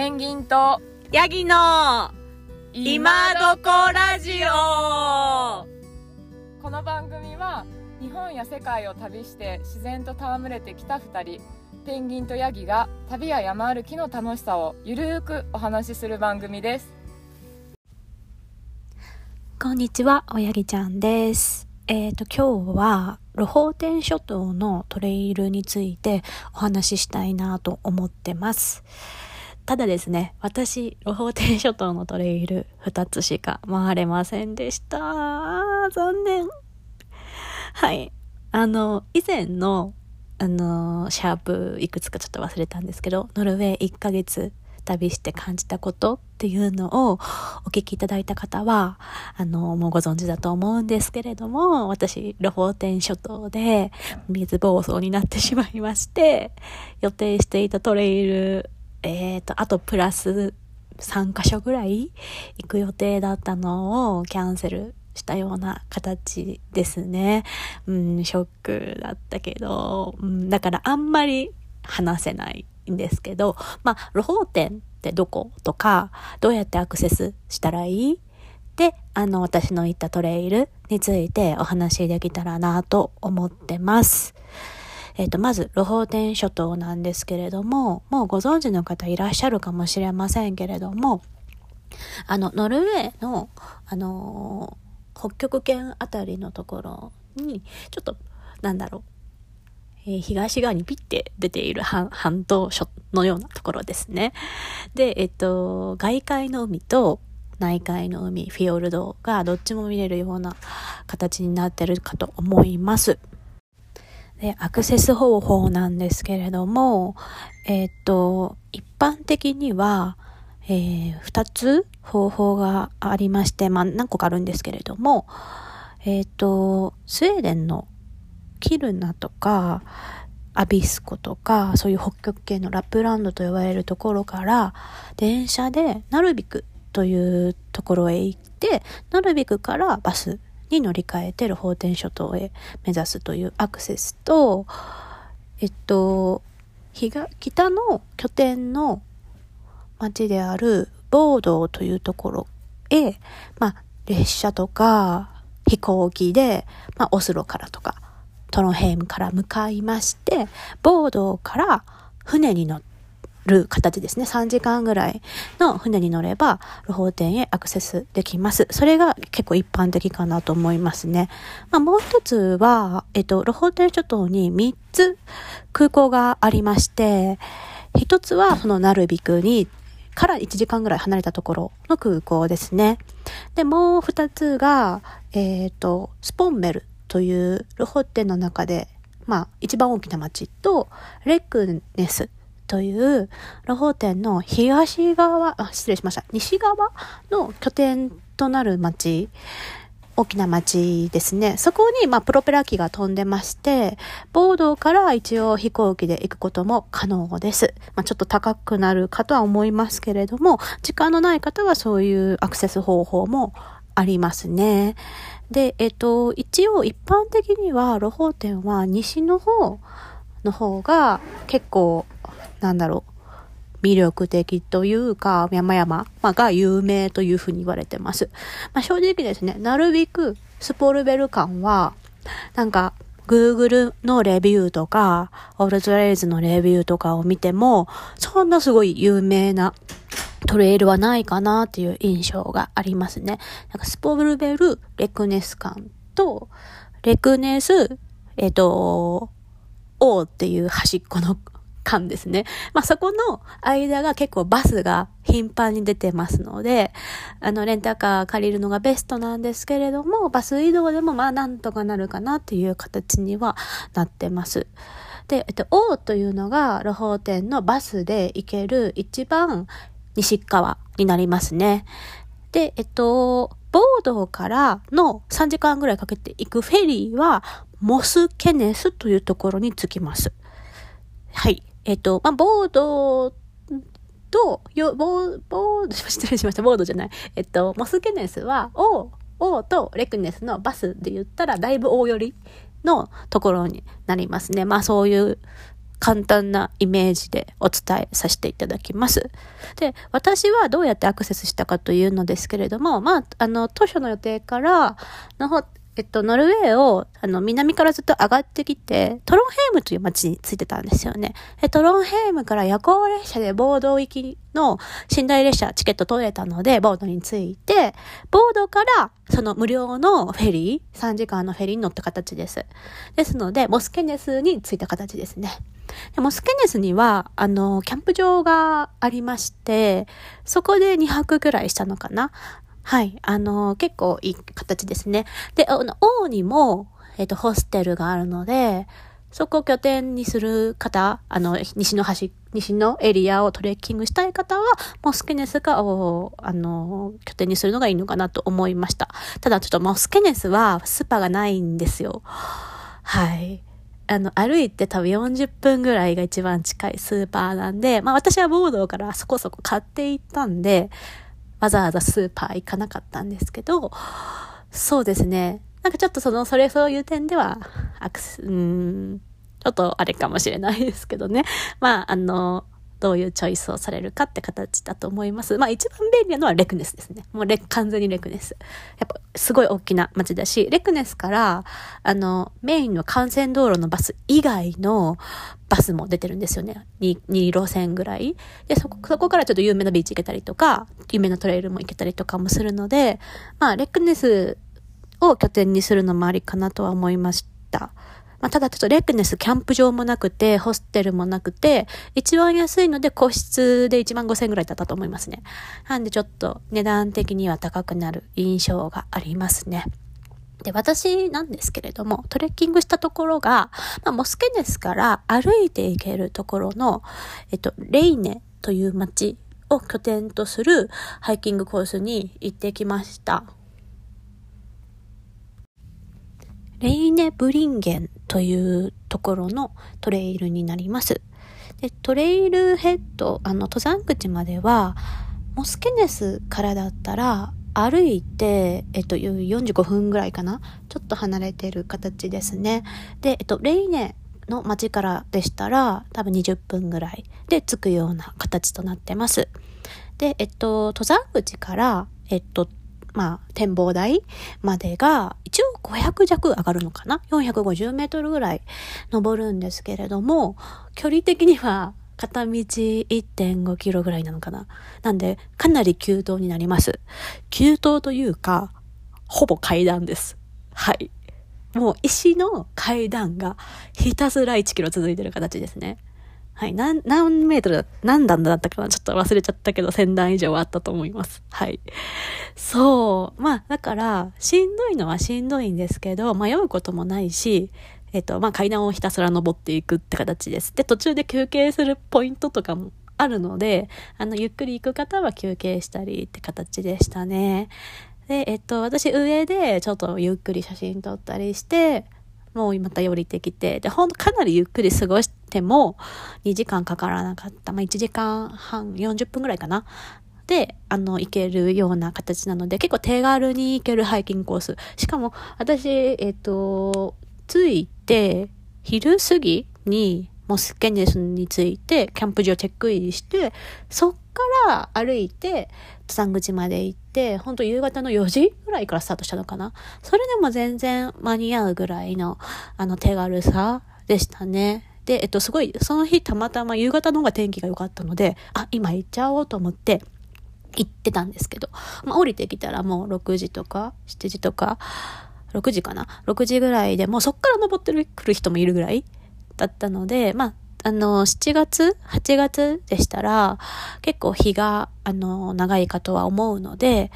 ペンギンとヤギの今どこラジオこの番組は日本や世界を旅して自然と戯れてきた2人ペンギンとヤギが旅や山歩きの楽しさをゆるーくお話しする番組ですこんにちは、おやぎちゃんです。えっ、と、今日は、ロホーテン諸島のトレイルについてお話ししたいなと思ってます。ただですね、私、ロホーテン諸島のトレイル2つしか回れませんでした。残念。はい。あの、以前の、あの、シャープいくつかちょっと忘れたんですけど、ノルウェー1ヶ月旅して感じたことっていうのをお聞きいただいた方は、あの、もうご存知だと思うんですけれども、私、ロフォーテン諸島で水暴走になってしまいまして、予定していたトレイル、えっ、と、あとプラス3カ所ぐらい行く予定だったのをキャンセルしたような形ですね。うん、ショックだったけど、うん、だからあんまり話せないんですけど、まあ、ロホーテンってどことか、どうやってアクセスしたらいい？で、あの、私の行ったトレイルについてお話しできたらなと思ってます。えっ、と、まず、ロホーテン諸島なんですけれども、もうご存知の方いらっしゃるかもしれませんけれども、あの、ノルウェーの、あのー北極圏あたりのところに、ちょっと、なんだろう、えー東側にピッて出ている半半島諸のようなところですね。で、えっと、外海の海と内海の海、フィヨルドがどっちも見れるような形になってるかと思います。で、アクセス方法なんですけれども、えっと、一般的には、えー二つ方法がありまして、まあ何個かあるんですけれども、えっと、スウェーデンのキルナとか、アビスコとか、そういう北極圏のラップランドと呼ばれるところから、電車でナルビクというところへ行って、ナルビクからバスに乗り換えてロホーテン諸島へ目指すというアクセスと、えっと、北の拠点の町であるボードというところへ、まあ、列車とか飛行機で、まあ、オスロからとか、トロンヘイムから向かいまして、ボードから船に乗ってる形ですね。3時間ぐらいの船に乗れば、ロホーテンへアクセスできます。それが結構一般的かなと思いますね。まあ、もう一つは、えっと、ロホーテン諸島に3つ空港がありまして、一つはそのナルビクにから1時間ぐらい離れたところの空港ですね。で、もう二つが、えっ、と、スポンメルというルホッテンの中で、まあ、一番大きな町と、レックネスというロホーテンの東側、あ、失礼しました。西側の拠点となる町、大きな町ですね。そこに、まあ、プロペラ機が飛んでまして、ボードから一応飛行機で行くことも可能です。まあ、ちょっと高くなるかとは思いますけれども、時間のない方はそういうアクセス方法もありますね。で、えっと、一応一般的には、ロホーテンは西の方の方が結構、なんだろう、魅力的というか、山々、が有名というふうに言われてます。まあ、正直ですね、なるべくスポルベル館は、なんか、Google のレビューとか、オールトレイズのレビューとかを見ても、そんなすごい有名なトレイルはないかなっていう印象がありますね。なんかスポルベルレクネス館と、レクネス、えっ、と、王っていう端っこの間ですね。まあ、そこの間が結構バスが頻繁に出てますので、あの、レンタカー借りるのがベストなんですけれども、バス移動でもまあなんとかなるかなっていう形にはなってます。で、えっと、王というのがロホーテンのバスで行ける一番西側になりますね。で、えっと、ボードからの3時間ぐらいかけて行くフェリーは、モスケネスというところに着きます。はい。えっと、まあ、ボードと、よ、ボー、ボード、失礼しました、ボードじゃない。えっと、モスケネスは、オーとレクネスのバスで言ったら、だいぶ大寄りのところになりますね。まあ、そういう簡単なイメージでお伝えさせていただきます。で、私はどうやってアクセスしたかというのですけれども、まあ、あの、当初の予定から、のえっと、ノルウェーを、あの、南からずっと上がってきて、トロンヘイムという街に着いてたんですよね。で、トロンヘイムから夜行列車でボード行きの寝台列車チケット取れたので、ボードに着いて、ボードからその無料のフェリー、3時間のフェリーに乗った形です。ですので、モスケネスに着いた形ですね。でモスケネスには、あの、キャンプ場がありまして、そこで2泊ぐらいしたのかな。はい。あの、結構いい形ですね。で、あの、王にも、えっ、ー、と、ホステルがあるので、そこを拠点にする方、あの、西の端、西のエリアをトレッキングしたい方は、モスケネスが、あの、拠点にするのがいいのかなと思いました。ただちょっとモスケネスはスパがないんですよ。はい。あの、歩いて多分40分ぐらいが一番近いスーパーなんで、まあ私はボードからそこそこ買っていったんで、わざわざスーパー行かなかったんですけど、そうですね。なんかちょっとその、それそういう点では、アクス、うん、ちょっとあれかもしれないですけどね。まあ、あの、どういうチョイスをされるかって形だと思います。まあ一番便利なのはレクネスですね。もうレ完全にレクネス。やっぱすごい大きな街だし、レクネスから、あの、メインの幹線道路のバス以外のバスも出てるんですよね。2, 2路線ぐらい。で、そこ、そこからちょっと有名なビーチ行けたりとか、有名なトレイルも行けたりとかもするので、まあレクネスを拠点にするのもありかなとは思いました。まあ、ただちょっとレックネスキャンプ場もなくて、ホステルもなくて、一番安いので個室で1万5千円ぐらいだったと思いますね。なんでちょっと値段的には高くなる印象がありますね。で、私なんですけれども、トレッキングしたところが、まあ、モスケネスから歩いて行けるところの、えっと、レイネという街を拠点とするハイキングコースに行ってきました。レイネブリンゲンというところのトレイルになります。でトレイルヘッド、あの、登山口までは、モスケネスからだったら、歩いて、えっと、45分ぐらいかな？ちょっと離れてる形ですね。で、えっと、レイネの街からでしたら、多分20分ぐらいで着くような形となってます。で、えっと、登山口から、えっと、まあ、展望台までが、500弱上がるのかな ?450 メートルぐらい登るんですけれども、距離的には片道1.5キロぐらいなのかな？なんで、かなり急登になります。急登というか、ほぼ階段です。はい。もう石の階段がひたすら1キロ続いてる形ですね。はい。何、何メートル、何段だったかなちょっと忘れちゃったけど、1000段以上はあったと思います。はい。そう。まあ、だから、しんどいのはしんどいんですけど、迷うこともないし、えっと、まあ、階段をひたすら登っていくって形です。で、途中で休憩するポイントとかもあるので、あの、ゆっくり行く方は休憩したりって形でしたね。で、えっと、私上でちょっとゆっくり写真撮ったりして、もうまた降りてきて、で、ほんとかなりゆっくり過ごしても2時間かからなかった。まあ、1時間半、40分ぐらいかな。で、あの、行けるような形なので、結構手軽に行けるハイキングコース。しかも、私、えっ、と、着いて、昼過ぎに、モスケネスについて、キャンプ場チェックインして、そっから歩いて、登山口まで行って、ほんと夕方の4時ぐらいからスタートしたのかな。それでも全然間に合うぐらいの、あの、手軽さでしたね。で、えっと、すごい、その日たまたま夕方の方が天気が良かったので、あ、今行っちゃおうと思って、行ってたんですけど、まあ、降りてきたらもう6時とか、7時とか、6時かな ?6 時ぐらいでもうそっから登ってくる人もいるぐらいだったので、まあ、あの、7月 ?8 月でしたら、結構日が、あの、長いかとは思うので、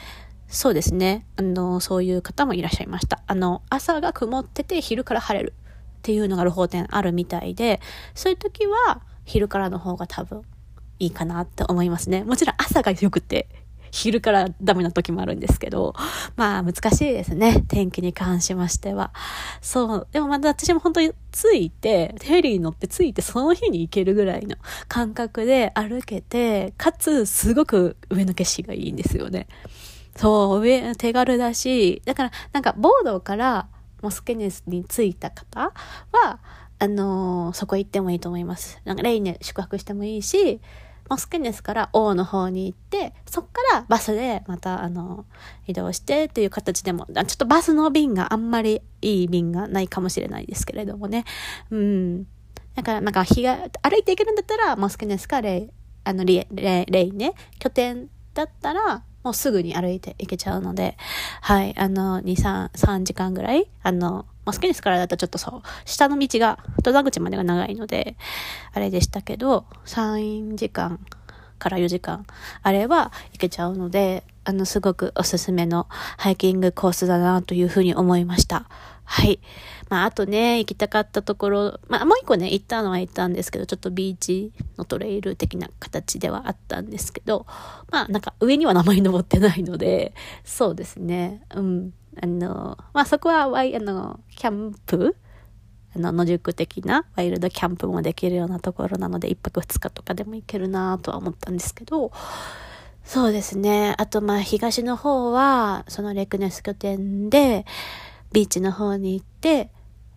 そうですね。あの、そういう方もいらっしゃいました。あの、朝が曇ってて昼から晴れるっていうのがロ法店あるみたいで、そういう時は昼からの方が多分いいかなって思いますね。もちろん朝が良くて昼からダメな時もあるんですけど、まあ難しいですね。天気に関しましては。そう。でもまた私も本当に着いて、フェリー乗って着いてその日に行けるぐらいの感覚で歩けて、かつすごく上の景色がいいんですよね。そう、上、手軽だし、だからなんかボードからモスケネスに着いた方は、あのーそこ行ってもいいと思います。なんかレイネ宿泊してもいいし、モスケネスから王の方に行って、そっからバスでまた、あの移動してっていう形でも、ちょっとバスの便があんまりいい便がないかもしれないですけれどもね。うん。だから、なんか、日が、歩いていけるんだったら、モスケネスかレイ、あの、レイ、レイレイね、拠点だったら、もうすぐに歩いて行けちゃうので、はい、あの、2、3、3時間ぐらい、あの、モスケニスからだとちょっとそう、下の道が、登山口までが長いので、あれでしたけど、3時間から4時間あれば行けちゃうので、あの、すごくおすすめのハイキングコースだなというふうに思いました。はい。まあ、あとね、行きたかったところ、まあ、もう一個ね、行ったのは行ったんですけど、ちょっとビーチのトレイル的な形ではあったんですけど、まあ、なんか上には名前登ってないので、そうですね、うん。あの、まあ、そこはワイ、あの、キャンプ？あの、野宿的なワイルドキャンプもできるようなところなので、一泊二日とかでも行けるなとは思ったんですけど、そうですね。あと、まあ、東の方は、そのレクネス拠点で、ビーチの方に行って、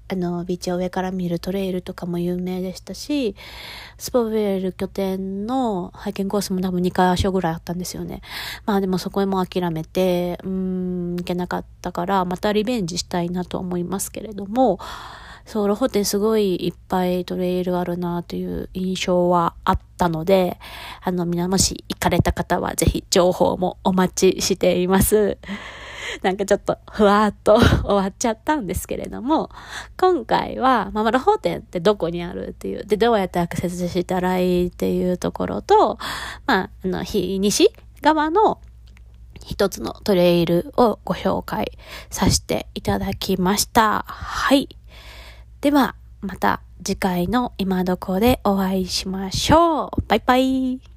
あの、ビーチを上から見るトレイルとかも有名でしたし、スポベール拠点のハイキングコースも多分2箇所ぐらいあったんですよね。まあでもそこへも諦めて、うん、行けなかったから、またリベンジしたいなと思いますけれども、そう、ロホテンすごいいっぱいトレイルあるなという印象はあったので、あの、皆もし行かれた方はぜひ情報もお待ちしています。なんかちょっとふわーっと終わっちゃったんですけれども、今回は、まあ、ロホテンってどこにあるっていう、で、どうやってアクセスしたらいいっていうところと、まあ、あの、ひ西側の一つのトレイルをご紹介させていただきました。はい。では、また次回の今どこでお会いしましょう。バイバイ。